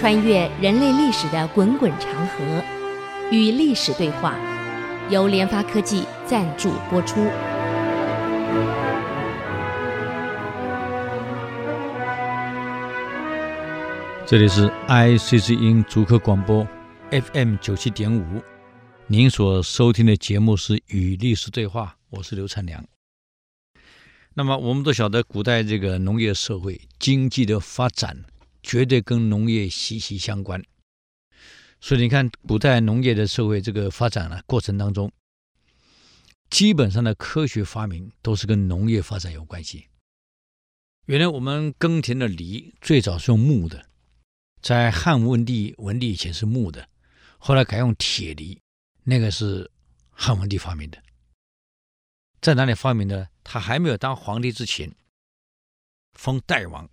穿越人类历史的滚滚长河，与历史对话，由联发科技赞助播出。这里是 ICC 音竹科广播 FM 九七点五，您所收听的节目是《与历史对话》，我是刘灿良。那么，我们都晓得，古代这个农业社会经济的发展。绝对跟农业息息相关，所以你看，古代农业的社会这个发展呢过程当中，基本上的科学发明都是跟农业发展有关系。原来我们耕田的犁最早是用木的，在汉文帝文帝以前是木的，后来改用铁犁，那个是汉文帝发明的。在哪里发明的？他还没有当皇帝之前，封代王。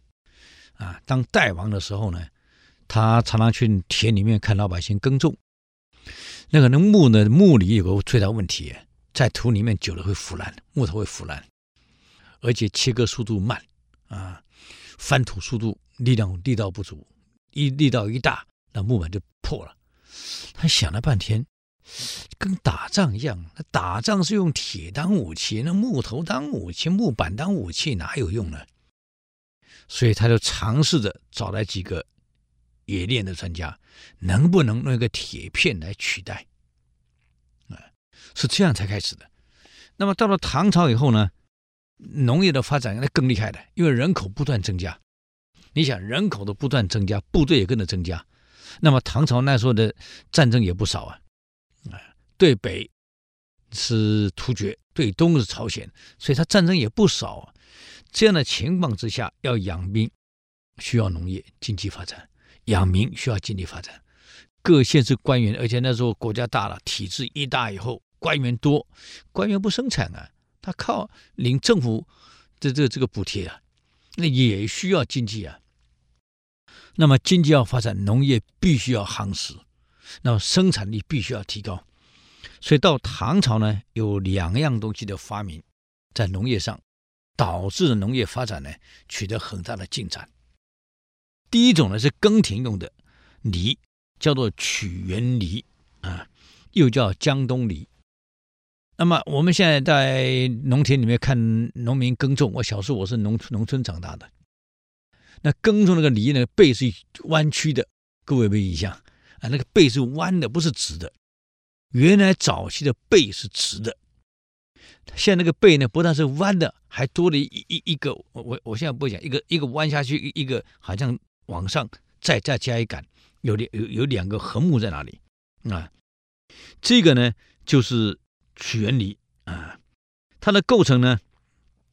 啊，当代王的时候呢，他常常去田里面看老百姓耕种。那个那木呢，木里有个最大问题，在土里面久了会腐烂，木头会腐烂，而且切割速度慢啊，翻土速度力量力道不足，一力道一大，那木板就破了。他想了半天，跟打仗一样，那打仗是用铁当武器，那木头当武器，木板当武器哪有用呢？所以他就尝试着找来几个冶炼的专家，能不能用一个铁片来取代？啊，是这样才开始的。那么到了唐朝以后呢，农业的发展那更厉害的，因为人口不断增加。你想，人口的不断增加，部队也跟着增加。那么唐朝那时候的战争也不少啊，啊，对北是突厥，对东是朝鲜，所以他战争也不少啊。这样的情况之下，要养兵，需要农业经济发展；养民需要经济发展。各县市官员，而且那时候国家大了，体制一大以后，官员多，官员不生产啊，他靠领政府的这这个补贴啊，那也需要经济啊。那么经济要发展，农业必须要夯实，那么生产力必须要提高。所以到唐朝呢，有两样东西的发明，在农业上。导致农业发展呢取得很大的进展。第一种呢是耕田用的犁，叫做曲园犁啊，又叫江东犁。那么我们现在在农田里面看农民耕种，我小时候我是农农村长大的，那耕种那个犁呢背是弯曲的，各位有没有印象啊？那个背是弯的，不是直的。原来早期的背是直的。现在那个背呢，不但是弯的，还多了一一一个。我我我现在不讲一个一个弯下去，一个好像往上再再加一杆，有两有有两个横木在那里啊。这个呢就是曲园犁啊，它的构成呢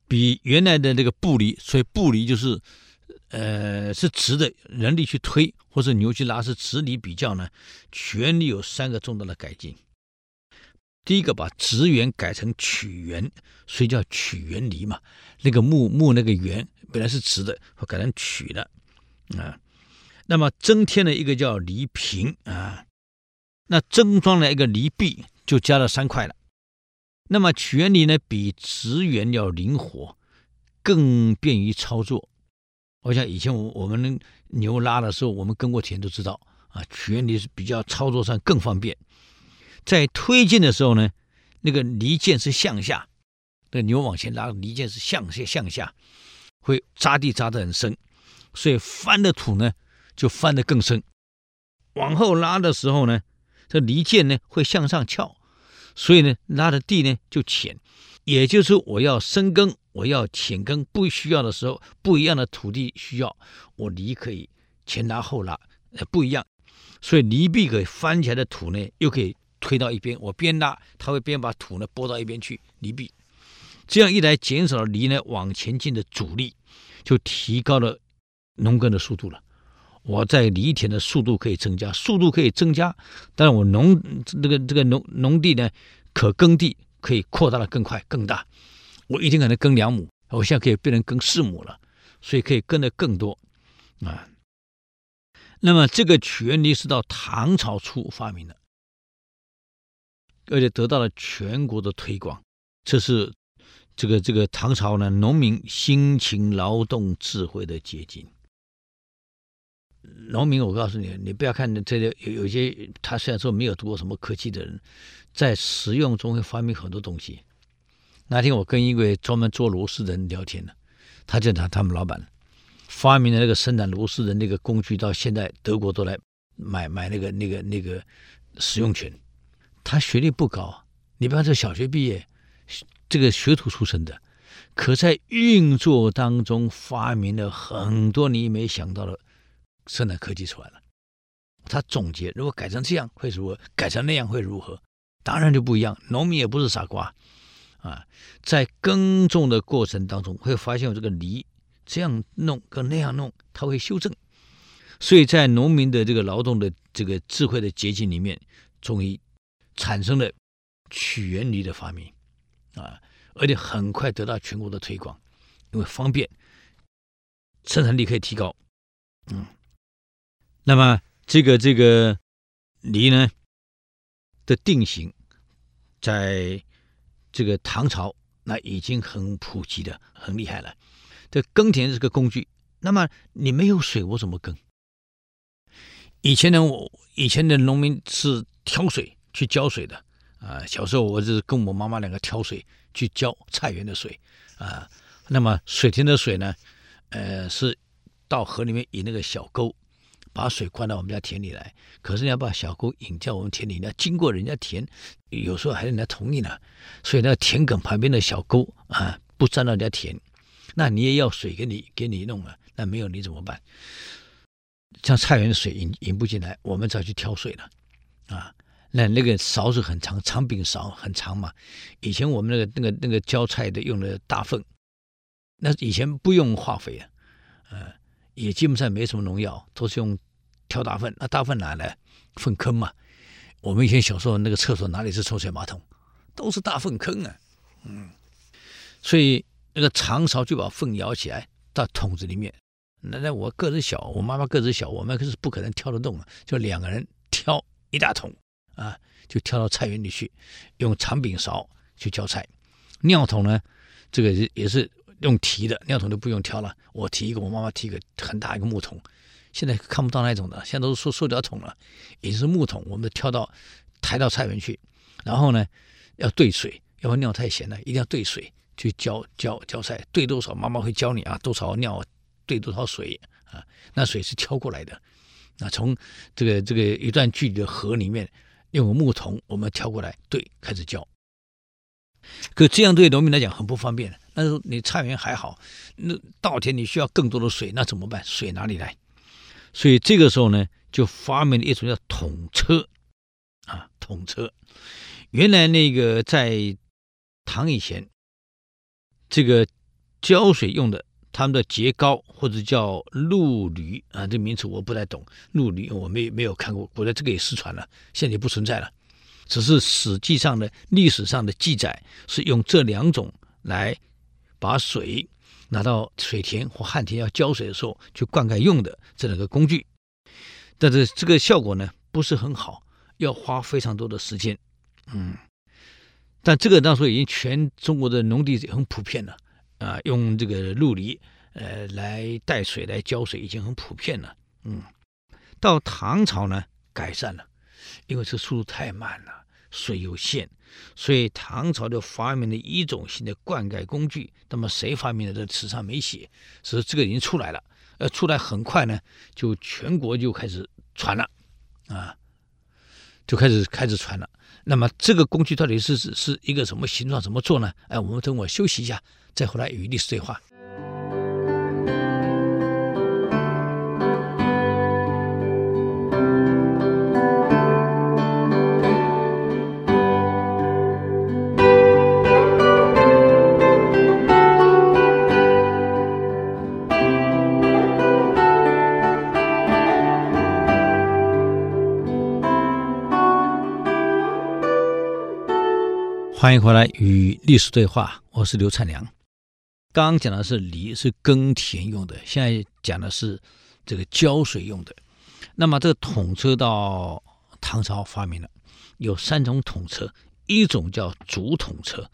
比原来的那个步犁，所以步犁就是呃是直的，人力去推或者牛去拉是直犁比较呢，曲园犁有三个重大的改进。第一个把直圆改成曲圆，所以叫曲圆犁嘛。那个木木那个圆本来是直的，改成曲的啊。那么增添了一个叫犁平啊，那增装了一个犁臂，就加了三块了。那么曲圆犁呢，比直圆要灵活，更便于操作。我想以前我我们牛拉的时候，我们耕过田都知道啊，曲圆犁是比较操作上更方便。在推进的时候呢，那个犁剑是向下，那牛往前拉，犁剑是向下向下，会扎地扎得很深，所以翻的土呢就翻得更深。往后拉的时候呢，这犁剑呢会向上翘，所以呢拉的地呢就浅。也就是我要深耕，我要浅耕，不需要的时候，不一样的土地需要，我犁可以前拉后拉，呃不一样，所以犁臂可以翻起来的土呢又可以。推到一边，我边拉，它会边把土呢拨到一边去，犁臂，这样一来减少了犁呢往前进的阻力，就提高了农耕的速度了。我在犁田的速度可以增加，速度可以增加，但是我农这个这个农农地呢可耕地可以扩大的更快更大。我一天可能耕两亩，我现在可以变成耕四亩了，所以可以耕的更多啊。那么这个曲园犁是到唐朝初发明的。而且得到了全国的推广，这是这个这个唐朝呢农民辛勤劳动智慧的结晶。农民，我告诉你，你不要看这些有有些他虽然说没有读过什么科技的人，在实用中会发明很多东西。那天我跟一位专门做螺丝的人聊天呢，他就他他们老板发明的那个生产螺丝的那个工具，到现在德国都来买买那个那个那个使用权。他学历不高，你比方说小学毕业，这个学徒出身的，可在运作当中发明了很多你没想到的生产科技出来了。他总结，如果改成这样会如何？改成那样会如何？当然就不一样。农民也不是傻瓜。啊，在耕种的过程当中，会发现有这个犁这样弄跟那样弄，它会修正。所以在农民的这个劳动的这个智慧的结晶里面，终于产生了曲源犁的发明啊，而且很快得到全国的推广，因为方便，生产力可以提高。嗯，那么这个这个犁呢的定型在。这个唐朝那已经很普及的，很厉害了。这耕田是个工具，那么你没有水，我怎么耕？以前的我，以前的农民是挑水去浇水的啊。小时候我就是跟我妈妈两个挑水去浇菜园的水啊。那么水田的水呢，呃，是到河里面引那个小沟。把水灌到我们家田里来，可是你要把小沟引到我们田里，你要经过人家田，有时候还是人家同意呢。所以那田埂旁边的小沟啊，不沾到人家田，那你也要水给你给你弄了，那没有你怎么办？像菜园的水引引不进来，我们只好去挑水了啊。那那个勺子很长，长柄勺很长嘛。以前我们那个那个那个浇菜的用的大粪，那以前不用化肥啊，呃也基本上没什么农药，都是用挑大粪。那大粪哪来？粪坑嘛。我们以前小时候那个厕所哪里是抽水马桶，都是大粪坑啊。嗯，所以那个长勺就把粪舀起来到桶子里面。那那我个子小，我妈妈个子小，我们可是不可能挑得动啊。就两个人挑一大桶啊，就挑到菜园里去，用长柄勺去浇菜。尿桶呢，这个也是。用提的尿桶都不用挑了，我提一个，我妈妈提一个很大一个木桶。现在看不到那种的，现在都是塑塑料桶了，也是木桶。我们挑到抬到菜园去，然后呢要兑水，要不尿太咸了，一定要兑水去浇浇浇菜。兑多少，妈妈会教你啊，多少尿兑多少水啊，那水是挑过来的。那从这个这个一段距离的河里面，用个木桶我们挑过来对开始浇。可这样对农民来讲很不方便。那时候你菜园还好，那稻田你需要更多的水，那怎么办？水哪里来？所以这个时候呢，就发明了一种叫桶车，啊，桶车。原来那个在唐以前，这个浇水用的，他们的节膏或者叫陆驴啊，这名词我不太懂。陆驴我没没有看过，后来这个也失传了，现在也不存在了。只是史记上的历史上的记载是用这两种来。把水拿到水田或旱田要浇水的时候去灌溉用的这两个工具，但是这个效果呢不是很好，要花非常多的时间。嗯，但这个当时已经全中国的农地很普遍了啊，用这个陆犁呃来带水来浇水已经很普遍了。嗯，到唐朝呢改善了，因为这速度太慢了。水有限，所以唐朝就发明了一种新的灌溉工具。那么谁发明的？这词上没写，所以这个已经出来了。呃，出来很快呢，就全国就开始传了，啊，就开始开始传了。那么这个工具到底是是是一个什么形状？怎么做呢？哎，我们等我休息一下，再回来与历史对话。欢迎回来与历史对话，我是刘灿良。刚刚讲的是犁，是耕田用的，现在讲的是这个浇水用的。那么这个桶车到唐朝发明了，有三种桶车，一种叫竹桶车，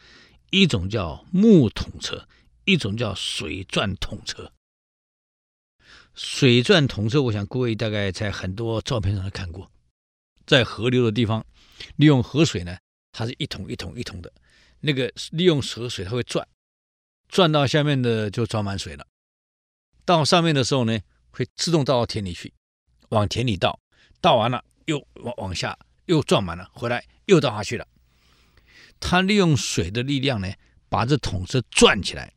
一种叫木桶车，一种叫水钻桶车。水钻统车，我想各位大概在很多照片上都看过，在河流的地方，利用河水呢，它是一桶一桶一桶的，那个利用河水它会转，转到下面的就装满水了，到上面的时候呢，会自动倒到田里去，往田里倒，倒完了又往往下又转满了，回来又倒下去了。它利用水的力量呢，把这桶车转起来，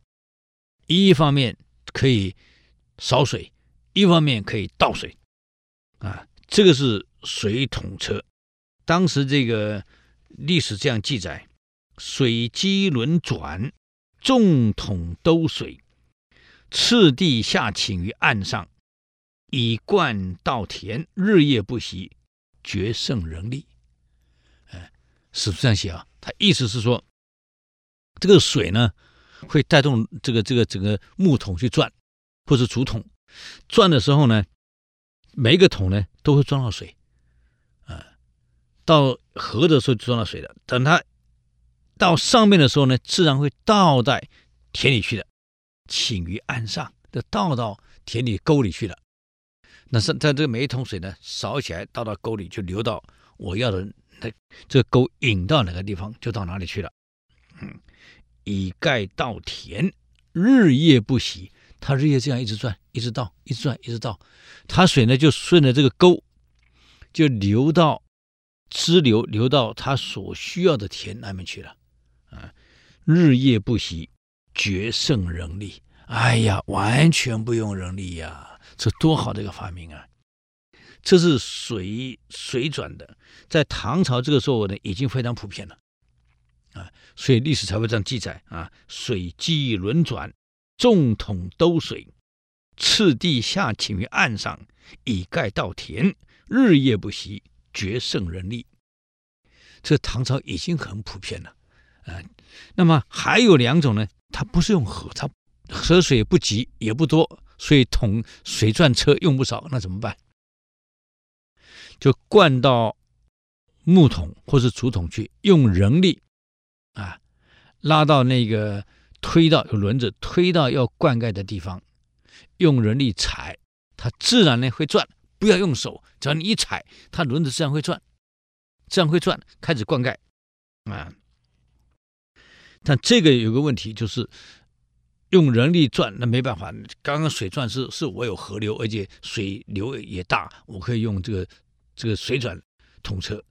一方面可以扫水。一方面可以倒水，啊，这个是水桶车。当时这个历史这样记载：水机轮转，众桶兜水，次第下倾于岸上，以灌稻田，日夜不息，决胜人力。哎，史书上写啊？他意思是说，这个水呢，会带动这个这个整个木桶去转，或者竹筒。转的时候呢，每一个桶呢都会装到水，到河的时候就装到水的。等它到上面的时候呢，自然会倒在田里去的，倾于岸上，就倒到田里沟里去了。那是在这每一桶水呢，扫起来倒到沟里，就流到我要的那这个沟引到哪个地方，就到哪里去了。嗯，以盖稻田，日夜不息。它日夜这样一直转，一直倒，一直转，一直倒，它水呢就顺着这个沟，就流到支流，流到它所需要的田那边去了，啊，日夜不息，决胜人力。哎呀，完全不用人力呀，这多好的一个发明啊！这是水水转的，在唐朝这个时候呢，已经非常普遍了，啊，所以历史才会这样记载啊，水机轮转。众桶兜水，次第下倾于岸上，以盖稻田，日夜不息，决胜人力。这唐朝已经很普遍了，啊、那么还有两种呢，它不是用河，它河水不急也不多，所以桶水钻车用不少，那怎么办？就灌到木桶或是竹筒去，用人力啊，拉到那个。推到有轮子，推到要灌溉的地方，用人力踩，它自然呢会转。不要用手，只要你一踩，它轮子自然会转，自然会转，开始灌溉啊。但这个有个问题，就是用人力转，那没办法。刚刚水转是是我有河流，而且水流也大，我可以用这个这个水转桶车。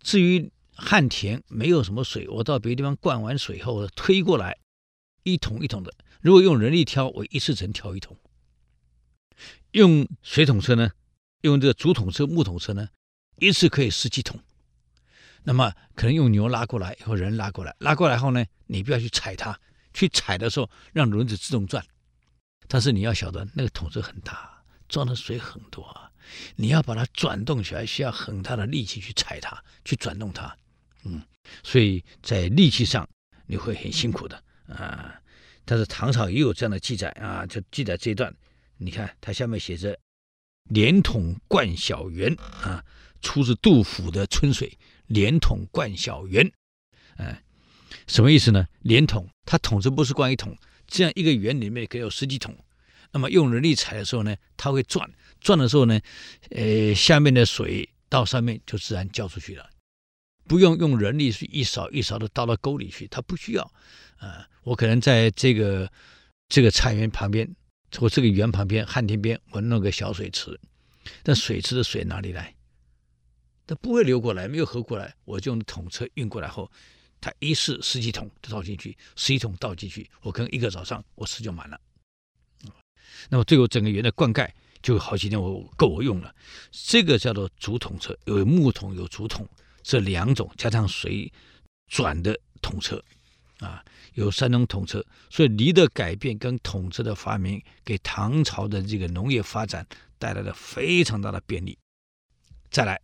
至于旱田没有什么水，我到别的地方灌完水后推过来。一桶一桶的，如果用人力挑，我一次只能挑一桶。用水桶车呢，用这个竹筒车、木桶车呢，一次可以十几桶。那么可能用牛拉过来，或人拉过来，拉过来后呢，你不要去踩它，去踩的时候让轮子自动转。但是你要晓得，那个桶子很大，装的水很多，你要把它转动起来，需要很大的力气去踩它，去转动它。嗯，所以在力气上你会很辛苦的。啊，但是唐朝也有这样的记载啊，就记载这一段。你看，它下面写着“连桶灌小园”，啊，出自杜甫的《春水》，“连桶灌小园”，啊，什么意思呢？连桶，它桶子不是灌一桶，这样一个园里面可以有十几桶。那么用人力踩的时候呢，它会转，转的时候呢，呃，下面的水到上面就自然浇出去了。不用用人力去一勺一勺的倒到沟里去，它不需要。啊、我可能在这个这个菜园旁边我这个园旁边旱田边，我弄个小水池，但水池的水哪里来？它不会流过来，没有河过来，我就用桶车运过来后，它一次十几桶倒进去，十几桶倒进去，我可能一个早上我池就满了。那么最后整个园的灌溉就好几天我够我用了。这个叫做竹筒车，有木桶有竹筒。这两种加上水转的桶车，啊，有三种桶车，所以犁的改变跟桶车的发明，给唐朝的这个农业发展带来了非常大的便利。再来，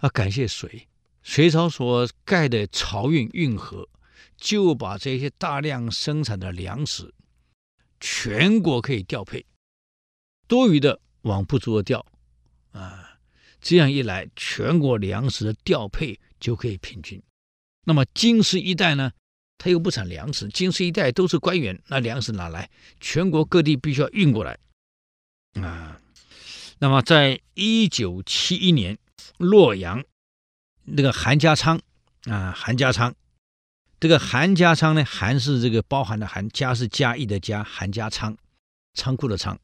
要感谢水，隋朝所盖的漕运运河，就把这些大量生产的粮食，全国可以调配，多余的往不足的调，啊。这样一来，全国粮食的调配就可以平均。那么京师一带呢，它又不产粮食，京师一带都是官员，那粮食哪来？全国各地必须要运过来，啊。那么，在一九七一年，洛阳那个韩家仓啊，韩家仓，这个韩家仓呢，韩是这个包含的韩，家是家义的家，韩家仓，仓库的仓，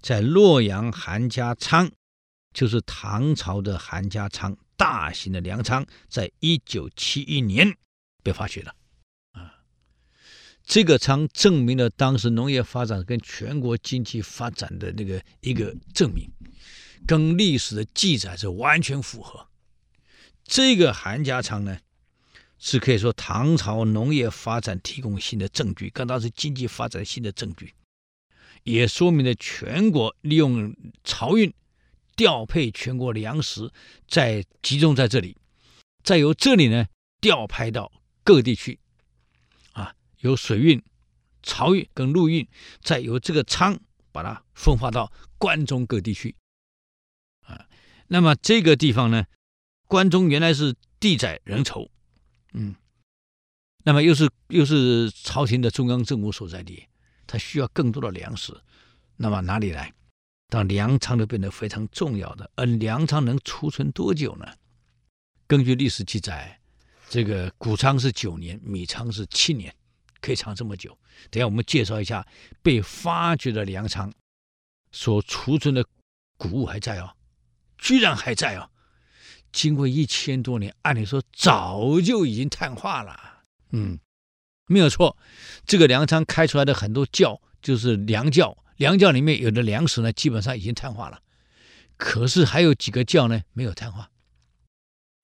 在洛阳韩家仓，就是唐朝的韩家仓，大型的粮仓，在一九七一年被发掘了。啊这个仓证明了当时农业发展跟全国经济发展的那个一个证明，跟历史的记载是完全符合。这个韩家仓呢，是可以说唐朝农业发展提供新的证据，跟当时经济发展新的证据，也说明了全国利用漕运调配全国粮食，再集中在这里，再由这里呢调派到各地去。由水运、漕运跟陆运，再由这个仓把它分发到关中各地去。啊，那么这个地方呢，关中原来是地窄人稠，嗯，那么又是又是朝廷的中央政府所在地，它需要更多的粮食，那么哪里来？当粮仓就变得非常重要的，而粮仓能储存多久呢？根据历史记载，这个谷仓是九年，米仓是七年。可以藏这么久？等下我们介绍一下被发掘的粮仓所储存的谷物还在哦，居然还在哦！经过一千多年，按理说早就已经碳化了。嗯，没有错，这个粮仓开出来的很多窖就是粮窖，粮窖里面有的粮食呢，基本上已经碳化了。可是还有几个窖呢，没有碳化，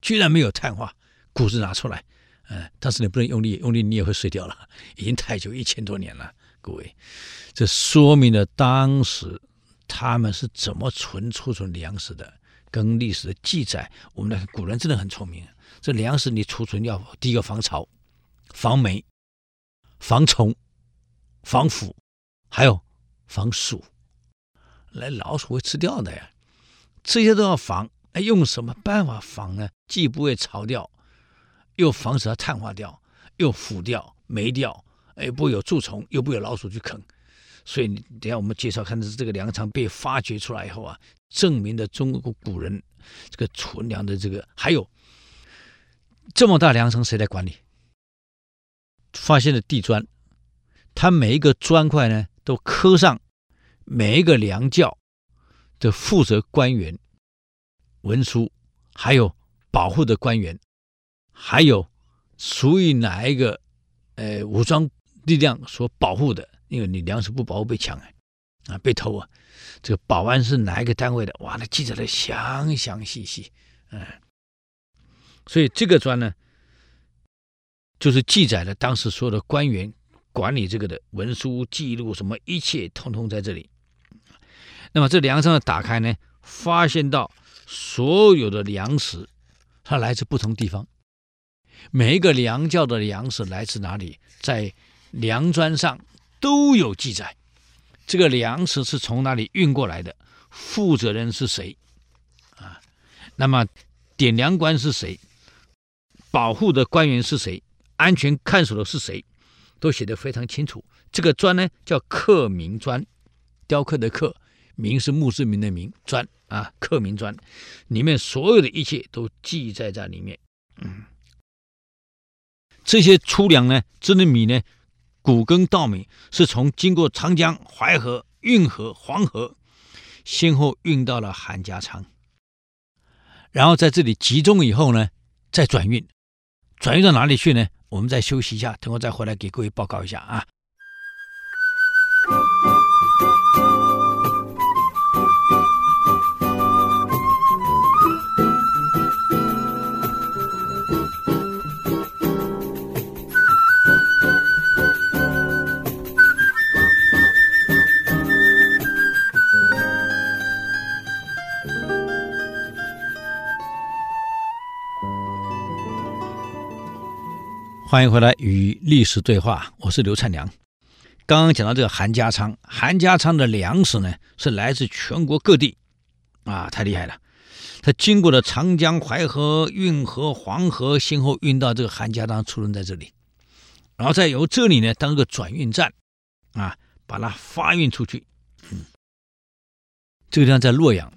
居然没有碳化，谷子拿出来。嗯，但是你不能用力，用力你也会碎掉了。已经太久，一千多年了，各位，这说明了当时他们是怎么存储存粮食的，跟历史的记载。我们的古人真的很聪明，这粮食你储存要第一个防潮、防霉、防虫、防腐，还有防鼠，来老鼠会吃掉的呀，这些都要防。哎，用什么办法防呢？既不会潮掉。又防止它碳化掉，又腐掉、霉掉，哎，不有蛀虫，又不有老鼠去啃，所以等下我们介绍看的是这个粮仓被发掘出来以后啊，证明了中国古人这个存粮的这个，还有这么大粮仓谁来管理？发现了地砖，它每一个砖块呢都刻上每一个粮窖的负责官员、文书，还有保护的官员。还有属于哪一个呃武装力量所保护的？因为你粮食不保护被抢啊，啊被偷啊，这个保安是哪一个单位的？哇，那记载的详详细细，嗯，所以这个砖呢，就是记载了当时所有的官员管理这个的文书记录，什么一切通通在这里。那么这粮仓的打开呢，发现到所有的粮食，它来自不同地方。每一个粮窖的粮食来自哪里，在粮砖上都有记载。这个粮食是从哪里运过来的？负责人是谁？啊，那么点粮官是谁？保护的官员是谁？安全看守的是谁？都写得非常清楚。这个砖呢，叫刻铭砖，雕刻的刻，铭是墓志铭的铭，砖啊，刻铭砖，里面所有的一切都记载在里面。嗯。这些粗粮呢，这的米呢，谷根稻米是从经过长江、淮河、运河、黄河，先后运到了韩家仓，然后在这里集中以后呢，再转运，转运到哪里去呢？我们再休息一下，等会再回来给各位报告一下啊。欢迎回来与历史对话，我是刘灿良。刚刚讲到这个韩家仓，韩家仓的粮食呢是来自全国各地，啊，太厉害了！它经过了长江、淮河、运河、黄河，先后运到这个韩家仓，储存在这里，然后再由这里呢当个转运站，啊，把它发运出去。嗯，这个地方在洛阳。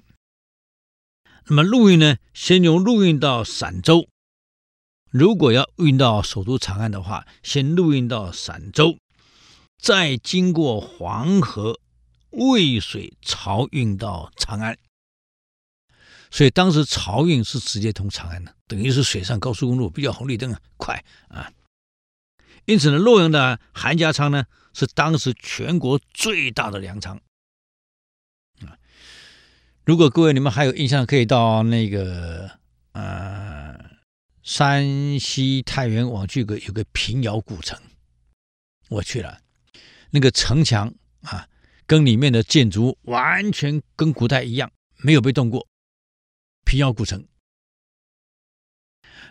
那么陆运呢，先由陆运到陕州。如果要运到首都长安的话，先陆运到陕州，再经过黄河、渭水，漕运到长安。所以当时漕运是直接通长安的，等于是水上高速公路，比较红绿灯啊，快啊。因此呢，洛阳的韩家仓呢，是当时全国最大的粮仓啊。如果各位你们还有印象，可以到那个呃山西太原往去个有个平遥古城，我去了，那个城墙啊，跟里面的建筑完全跟古代一样，没有被动过。平遥古城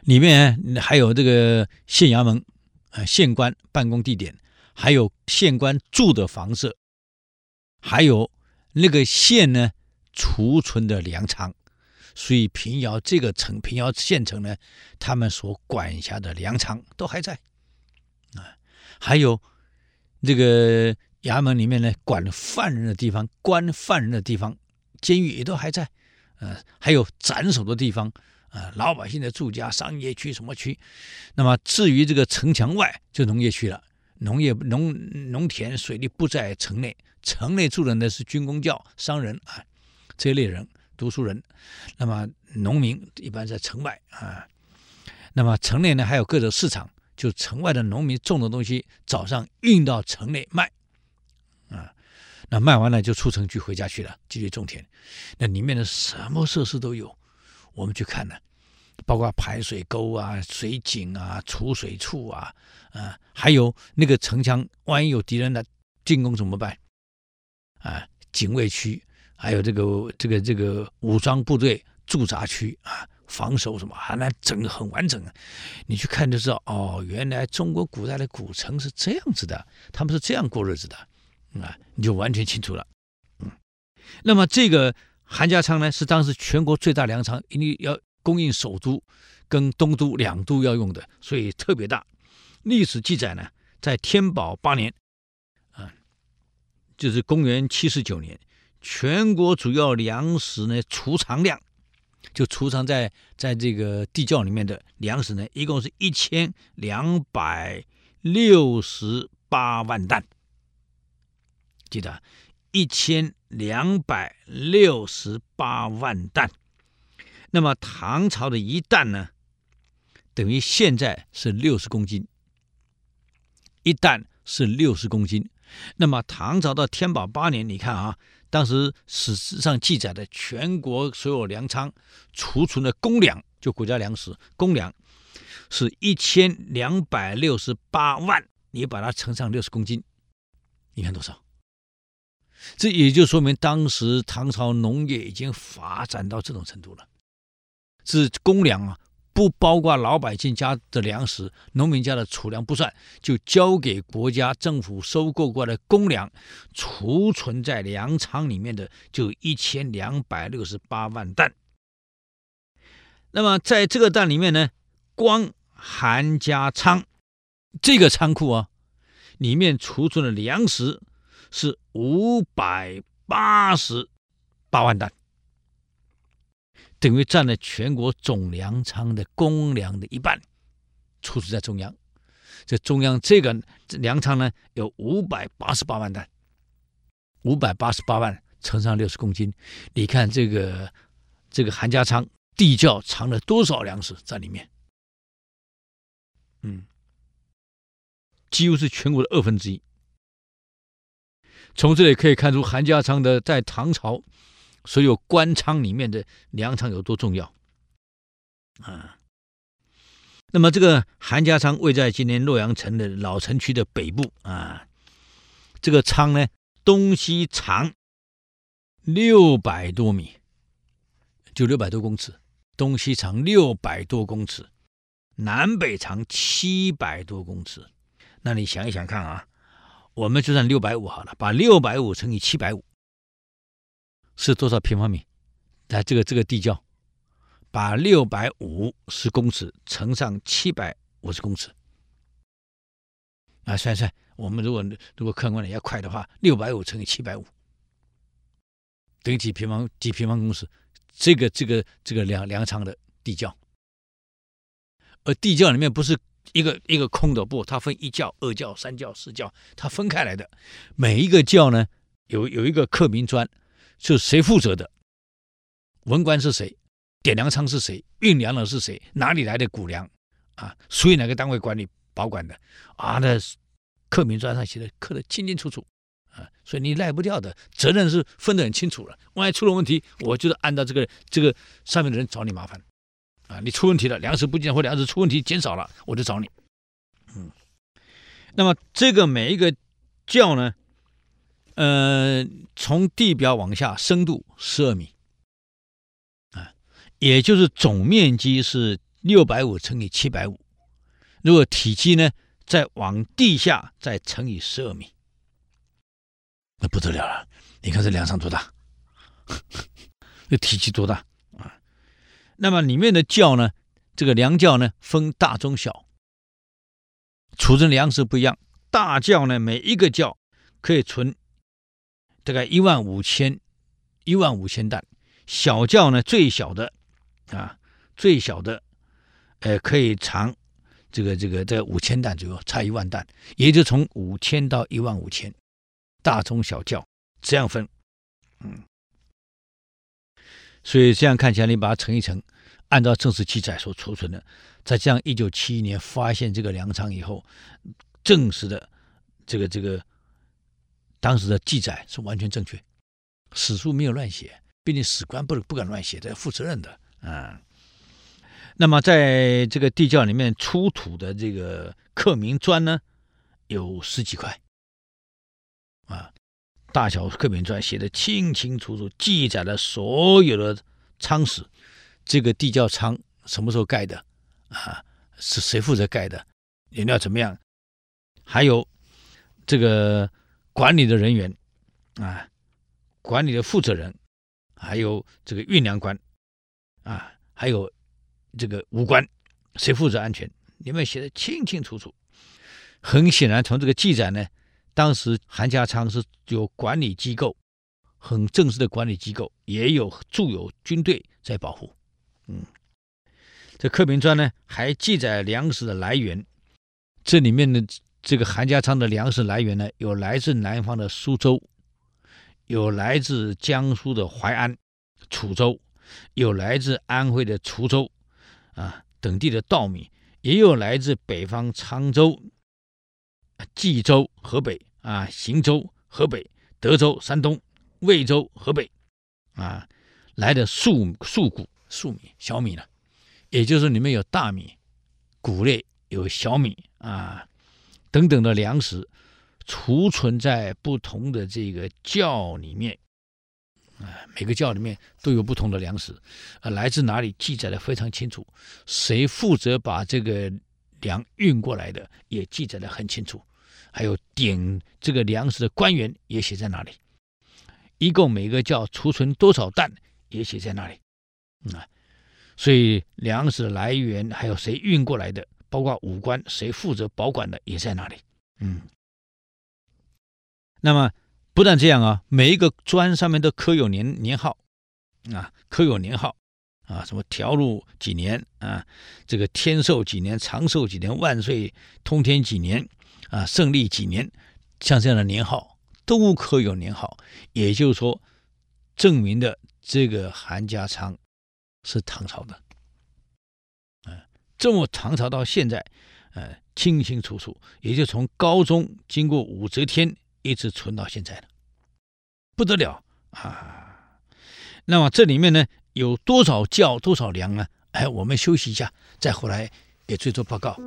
里面还有这个县衙门。啊，县官办公地点，还有县官住的房舍，还有那个县呢储存的粮仓，所以平遥这个城，平遥县城呢，他们所管辖的粮仓都还在啊，还有这个衙门里面呢管犯人的地方，关犯人的地方，监狱也都还在，呃，还有斩首的地方。啊，老百姓的住家、商业区什么区？那么至于这个城墙外，就农业区了。农业、农农田、水利不在城内，城内住的呢是军公教、商人啊这一类人、读书人。那么农民一般在城外啊。那么城内呢还有各种市场，就城外的农民种的东西，早上运到城内卖啊。那卖完了就出城去回家去了，继续种田。那里面的什么设施都有。我们去看呢，包括排水沟啊、水井啊、储水处啊，啊，还有那个城墙，万一有敌人来进攻怎么办？啊，警卫区，还有这个这个这个武装部队驻扎区啊，防守什么，还那整个很完整。你去看就知道，哦，原来中国古代的古城是这样子的，他们是这样过日子的，啊，你就完全清楚了。嗯，那么这个。韩家仓呢是当时全国最大粮仓，因为要供应首都跟东都两都要用的，所以特别大。历史记载呢，在天宝八年，啊，就是公元七十九年，全国主要粮食呢储藏量，就储藏在在这个地窖里面的粮食呢，一共是一千两百六十八万担，记得。一千两百六十八万担，那么唐朝的一担呢，等于现在是六十公斤，一担是六十公斤。那么唐朝到天宝八年，你看啊，当时史实上记载的全国所有粮仓储存的公粮，就国家粮食公粮，是一千两百六十八万，你把它乘上六十公斤，你看多少？这也就说明当时唐朝农业已经发展到这种程度了。是公粮啊，不包括老百姓家的粮食，农民家的储粮不算，就交给国家政府收购过的公粮，储存在粮仓里面的就一千两百六十八万担。那么在这个担里面呢，光韩家仓这个仓库啊，里面储存的粮食。是五百八十八万担，等于占了全国总粮仓的公粮的一半，储存在中央。这中央这个粮仓呢，有五百八十八万担，五百八十八万乘上六十公斤，你看这个这个韩家仓地窖藏了多少粮食在里面？嗯，几乎是全国的二分之一。从这里可以看出韩家仓的在唐朝所有官仓里面的粮仓有多重要啊。那么这个韩家仓位在今天洛阳城的老城区的北部啊。这个仓呢，东西长六百多米，就六百多公尺，东西长六百多公尺，南北长七百多公尺。那你想一想看啊。我们就算六百五好了，把六百五乘以七百五是多少平方米？在这个这个地窖，把六百五十公尺乘上七百五十公尺，啊，算算，我们如果如果客观的要快的话，六百五乘以七百五，等于几平方几平方公尺，这个这个这个粮粮仓的地窖。而地窖里面不是一个一个空的，不，它分一窖、二窖、三窖、四窖，它分开来的。每一个窖呢，有有一个刻名专，是谁负责的？文官是谁？点粮仓是谁？运粮的是谁？哪里来的谷粮？啊，属于哪个单位管理保管的？啊，那客民专上写的刻的清清楚楚。啊，所以你赖不掉的，责任是分得很清楚了。万一出了问题，我就是按照这个这个上面的人找你麻烦。啊，你出问题了，粮食不进或粮食出问题减少了，我就找你。嗯，那么这个每一个窖呢，呃，从地表往下深度十二米，啊，也就是总面积是六百五乘以七百五，如果体积呢，再往地下再乘以十二米。那不得了了！你看这粮仓多大，这体积多大啊？那么里面的窖呢？这个粮窖呢，分大、中、小，储存粮食不一样。大窖呢，每一个窖可以存大概一万五千一万五千担；小窖呢，最小的啊，最小的，呃，可以藏这个这个这五千担左右，差一万担，也就从五千到一万五千。大中小窖这样分，嗯，所以这样看起来，你把它乘一乘，按照正式记载所储存的，在这样一九七一年发现这个粮仓以后，正式的这个这个当时的记载是完全正确，史书没有乱写，毕竟史官不不敢乱写，这要负责任的啊、嗯。那么在这个地窖里面出土的这个刻铭砖呢，有十几块。啊，大小刻铭砖写的清清楚楚，记载了所有的仓史。这个地窖仓什么时候盖的？啊，是谁负责盖的？原料怎么样？还有这个管理的人员啊，管理的负责人，还有这个运粮官啊，还有这个武官，谁负责安全？里面写的清清楚楚。很显然，从这个记载呢。当时韩家仓是有管理机构，很正式的管理机构，也有驻有军队在保护。嗯，这刻铭砖呢，还记载粮食的来源。这里面的这个韩家仓的粮食来源呢，有来自南方的苏州，有来自江苏的淮安、楚州，有来自安徽的滁州啊等地的稻米，也有来自北方沧州。冀州河北啊，邢州河北，德州山东，魏州河北，啊，来的粟粟谷、粟米、小米呢，也就是里面有大米、谷类，有小米啊等等的粮食，储存在不同的这个窖里面，啊，每个窖里面都有不同的粮食，啊，来自哪里记载的非常清楚，谁负责把这个。粮运过来的也记载的很清楚，还有点这个粮食的官员也写在哪里，一共每个窖储存多少担也写在那里，啊，所以粮食来源还有谁运过来的，包括五官谁负责保管的也在那里，嗯，那么不但这样啊，每一个砖上面都刻有年年号，啊，刻有年号。啊，什么条路几年啊？这个天寿几年？长寿几年？万岁通天几年？啊，胜利几年？像这样的年号都刻有年号，也就是说，证明的这个韩家仓是唐朝的。这么唐朝到现在，呃、清清楚楚，也就从高中经过武则天一直存到现在了，不得了啊！那么这里面呢？有多少窖多少粮呢？哎，我们休息一下，再回来也做做报告。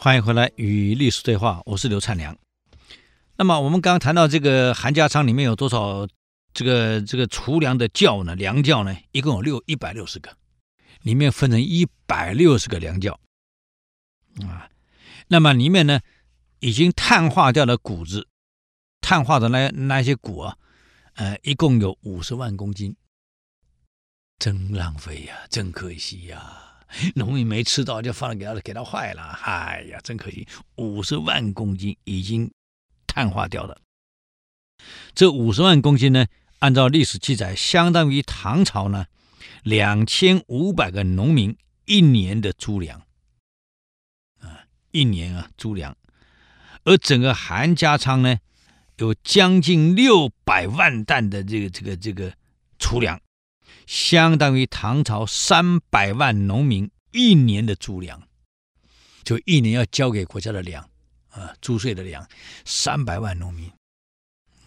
欢迎回来与历史对话，我是刘灿良。那么我们刚刚谈到这个韩家仓里面有多少这个这个储粮的窖呢？粮窖呢，一共有六一百六十个，里面分成一百六十个粮窖啊。那么里面呢，已经碳化掉的谷子，碳化的那那些谷啊，呃，一共有五十万公斤，真浪费呀，真可惜呀。农民没吃到，就放了给他，给他坏了。哎呀，真可惜，五十万公斤已经碳化掉了。这五十万公斤呢，按照历史记载，相当于唐朝呢两千五百个农民一年的猪粮啊，一年啊猪粮。而整个韩家仓呢，有将近六百万担的这个这个这个储粮。相当于唐朝三百万农民一年的租粮，就一年要交给国家的粮啊，租税的粮，三百万农民，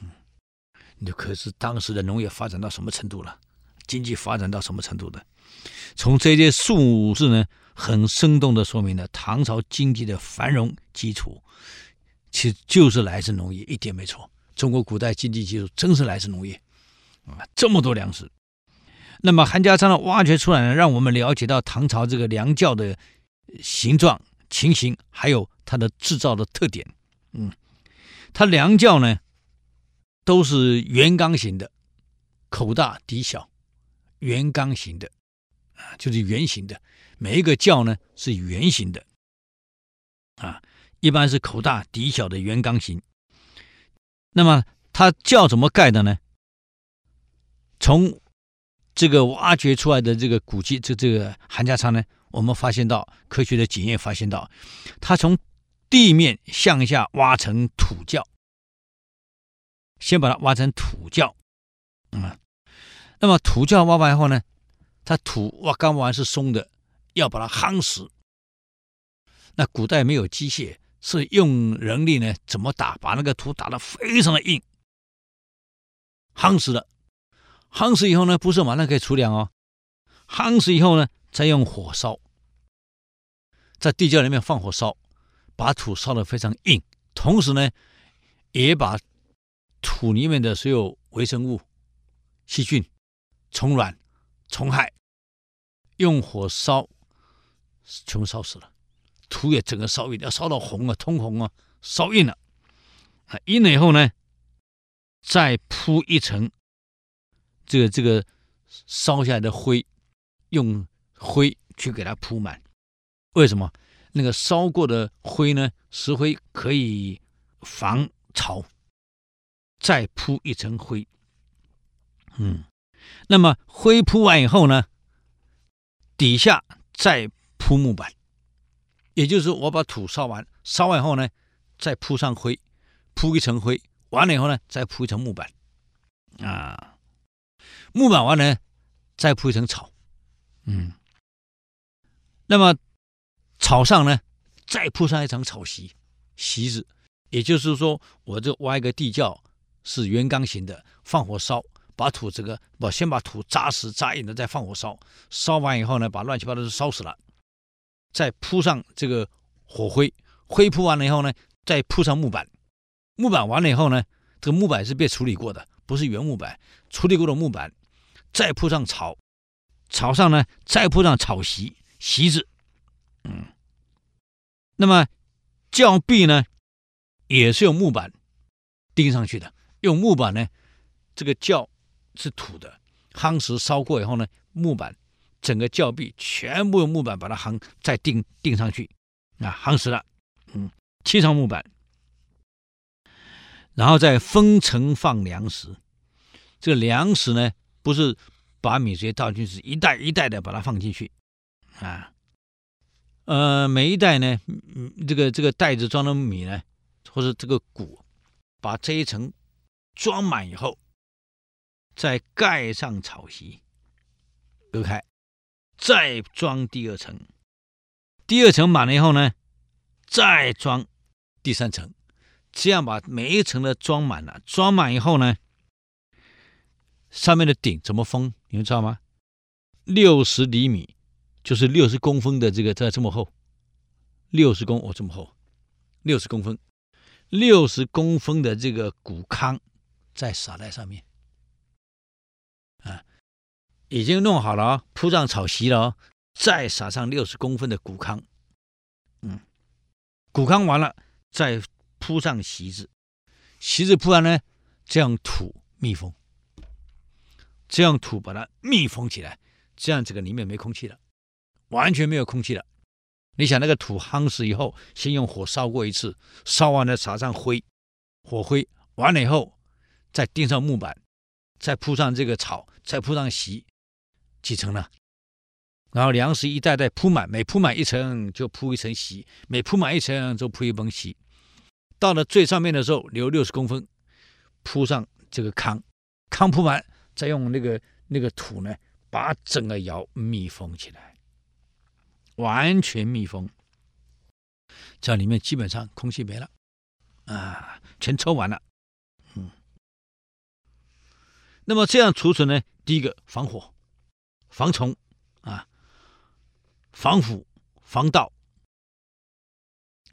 嗯，你可是当时的农业发展到什么程度了？经济发展到什么程度的？从这些数字呢，很生动的说明了唐朝经济的繁荣基础，其实就是来自农业，一点没错。中国古代经济基础真是来自农业啊，这么多粮食。那么韩家仓的挖掘出来呢，让我们了解到唐朝这个粮窖的形状、情形，还有它的制造的特点。嗯，它粮窖呢都是圆缸型的，口大底小，圆缸型的啊，就是圆形的。每一个窖呢是圆形的啊，一般是口大底小的圆缸型。那么它窖怎么盖的呢？从这个挖掘出来的这个古迹，这这个韩家仓呢，我们发现到科学的检验发现到，它从地面向下挖成土窖，先把它挖成土窖，嗯，那么土窖挖完以后呢，它土挖刚挖完是松的，要把它夯实。那古代没有机械，是用人力呢，怎么打？把那个土打得非常的硬，夯实了。夯实以后呢，不是马上可以储粮哦。夯实以后呢，再用火烧，在地窖里面放火烧，把土烧得非常硬，同时呢，也把土里面的所有微生物、细菌、虫卵、虫害，用火烧，全部烧死了。土也整个烧硬，要烧到红啊，通红啊，烧硬了。啊，硬了以后呢，再铺一层。这个这个烧下来的灰，用灰去给它铺满。为什么？那个烧过的灰呢？石灰可以防潮。再铺一层灰。嗯，那么灰铺完以后呢，底下再铺木板。也就是我把土烧完，烧完以后呢，再铺上灰，铺一层灰，完了以后呢，再铺一层木板。啊。木板完了，再铺一层草，嗯，那么草上呢，再铺上一层草席，席子，也就是说，我这挖一个地窖是圆缸形的，放火烧，把土这个我先把土扎实扎硬的，再放火烧，烧完以后呢，把乱七八糟都烧死了，再铺上这个火灰，灰铺完了以后呢，再铺上木板，木板完了以后呢，这个木板是被处理过的，不是原木板，处理过的木板。再铺上草，草上呢再铺上草席席子，嗯，那么窖壁呢也是用木板钉上去的。用木板呢，这个窖是土的，夯实烧过以后呢，木板整个窖壁全部用木板把它夯再钉钉上去，啊，夯实了，嗯，砌上木板，然后再分层放粮食。这个粮食呢。不是把米直接倒进去，是一袋一袋的把它放进去，啊，呃，每一袋呢，这个这个袋子装的米呢，或者这个谷，把这一层装满以后，再盖上草席，隔开，再装第二层，第二层满了以后呢，再装第三层，这样把每一层的装满了，装满以后呢。上面的顶怎么封？你们知道吗？六十厘米，就是六十公分的这个，这这么厚，六十公、哦、这么厚，六十公分，六十公分的这个谷糠再撒在上面，啊，已经弄好了，铺上草席了，再撒上六十公分的谷糠，嗯，谷糠完了，再铺上席子，席子铺完呢，这样土密封，这样土把它密封起来，这样这个里面没空气了，完全没有空气了。你想那个土夯实以后，先用火烧过一次，烧完了撒上灰，火灰完了以后，再钉上木板，再铺上这个草，再铺上席，几层呢？然后粮食一袋袋铺满，每铺满一层就铺一层席，每铺满一层就铺一层席。到了最上面的时候，留六十公分，铺上这个糠，糠铺满，再用那个那个土呢，把整个窑密封起来。完全密封，这里面基本上空气没了，啊，全抽完了，嗯。那么这样储存呢？第一个防火、防虫啊，防腐、防盗，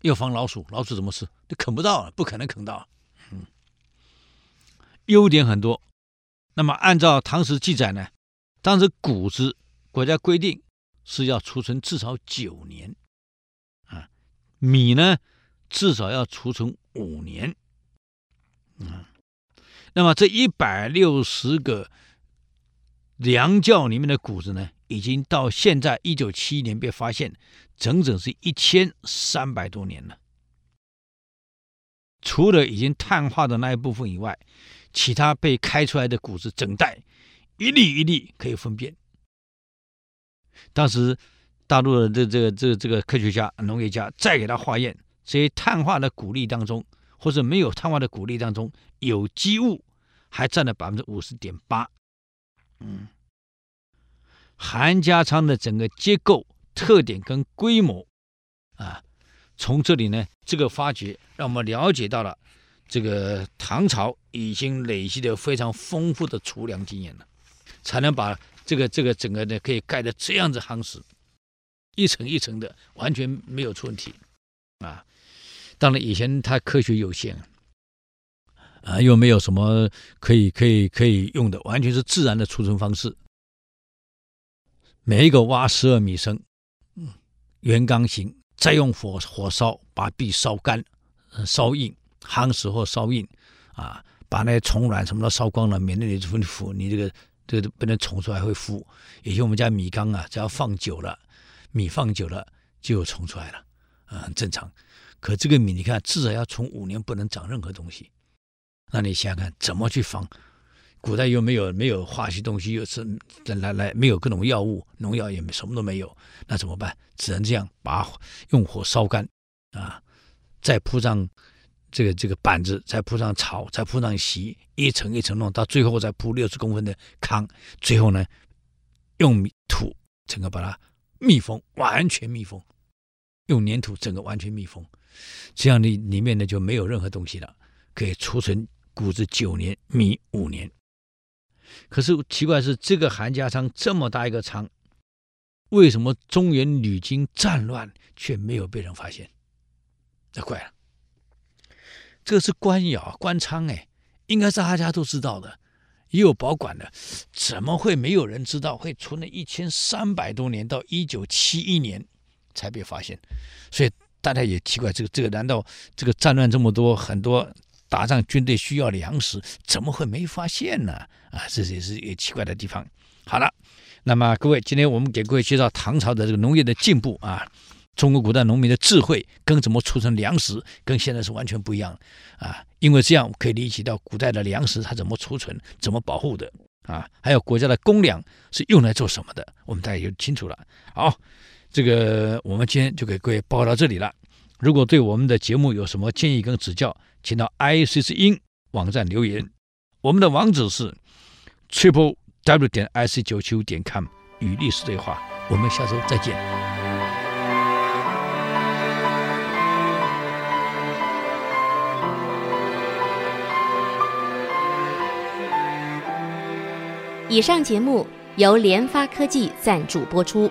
要防老鼠。老鼠怎么吃？你啃不到，不可能啃到。嗯，优点很多。那么按照唐时记载呢，当时谷子国家规定。是要储存至少九年，啊，米呢至少要储存五年，嗯，那么这一百六十个粮窖里面的谷子呢，已经到现在一九七一年被发现，整整是一千三百多年了。除了已经碳化的那一部分以外，其他被开出来的谷子整袋一粒一粒可以分辨。当时，大陆的这这个这个这个科学家、农业家再给他化验，这些碳化的谷粒当中，或者没有碳化的谷粒当中，有机物还占了百分之五十点八。嗯，韩家仓的整个结构特点跟规模啊，从这里呢，这个发掘让我们了解到了这个唐朝已经累积的非常丰富的储粮经验了，才能把。这个这个整个呢，可以盖的这样子夯实，一层一层的，完全没有出问题啊。当然以前它科学有限啊，又没有什么可以可以可以用的，完全是自然的储存方式。每一个挖十二米深，嗯，圆缸形，再用火火烧，把壁烧干，烧硬，夯实或烧硬啊，把那些虫卵什么的烧光了，免得你腐腐，你这个。这个不能虫出来会腐，以前我们家米缸啊，只要放久了，米放久了就有虫出来了，啊，很正常。可这个米你看，至少要存五年，不能长任何东西。那你想想看，怎么去防？古代又没有没有化学东西，又是来来没有各种药物，农药也没什么都没有，那怎么办？只能这样，把用火烧干，啊，再铺上。这个这个板子，再铺上草，再铺上席，一层一层弄，到最后再铺六十公分的糠，最后呢，用土整个把它密封，完全密封，用粘土整个完全密封，这样里里面呢就没有任何东西了，可以储存谷子九年，米五年。可是奇怪是，这个韩家仓这么大一个仓，为什么中原屡经战乱却没有被人发现？这怪了。这是官窑、官仓哎，应该是大家都知道的，也有保管的，怎么会没有人知道？会存了一千三百多年，到一九七一年才被发现，所以大家也奇怪，这个这个难道这个战乱这么多，很多打仗军队需要粮食，怎么会没发现呢？啊，这也是也奇怪的地方。好了，那么各位，今天我们给各位介绍唐朝的这个农业的进步啊。中国古代农民的智慧跟怎么储存粮食，跟现在是完全不一样啊！因为这样可以理解到古代的粮食它怎么储存、怎么保护的啊，还有国家的公粮是用来做什么的，我们大家就清楚了。好，这个我们今天就给各位报告到这里了。如果对我们的节目有什么建议跟指教，请到 ICC 音网站留言。我们的网址是 triple w 点 ic 九七五点 com 与历史对话。我们下周再见。以上节目由联发科技赞助播出。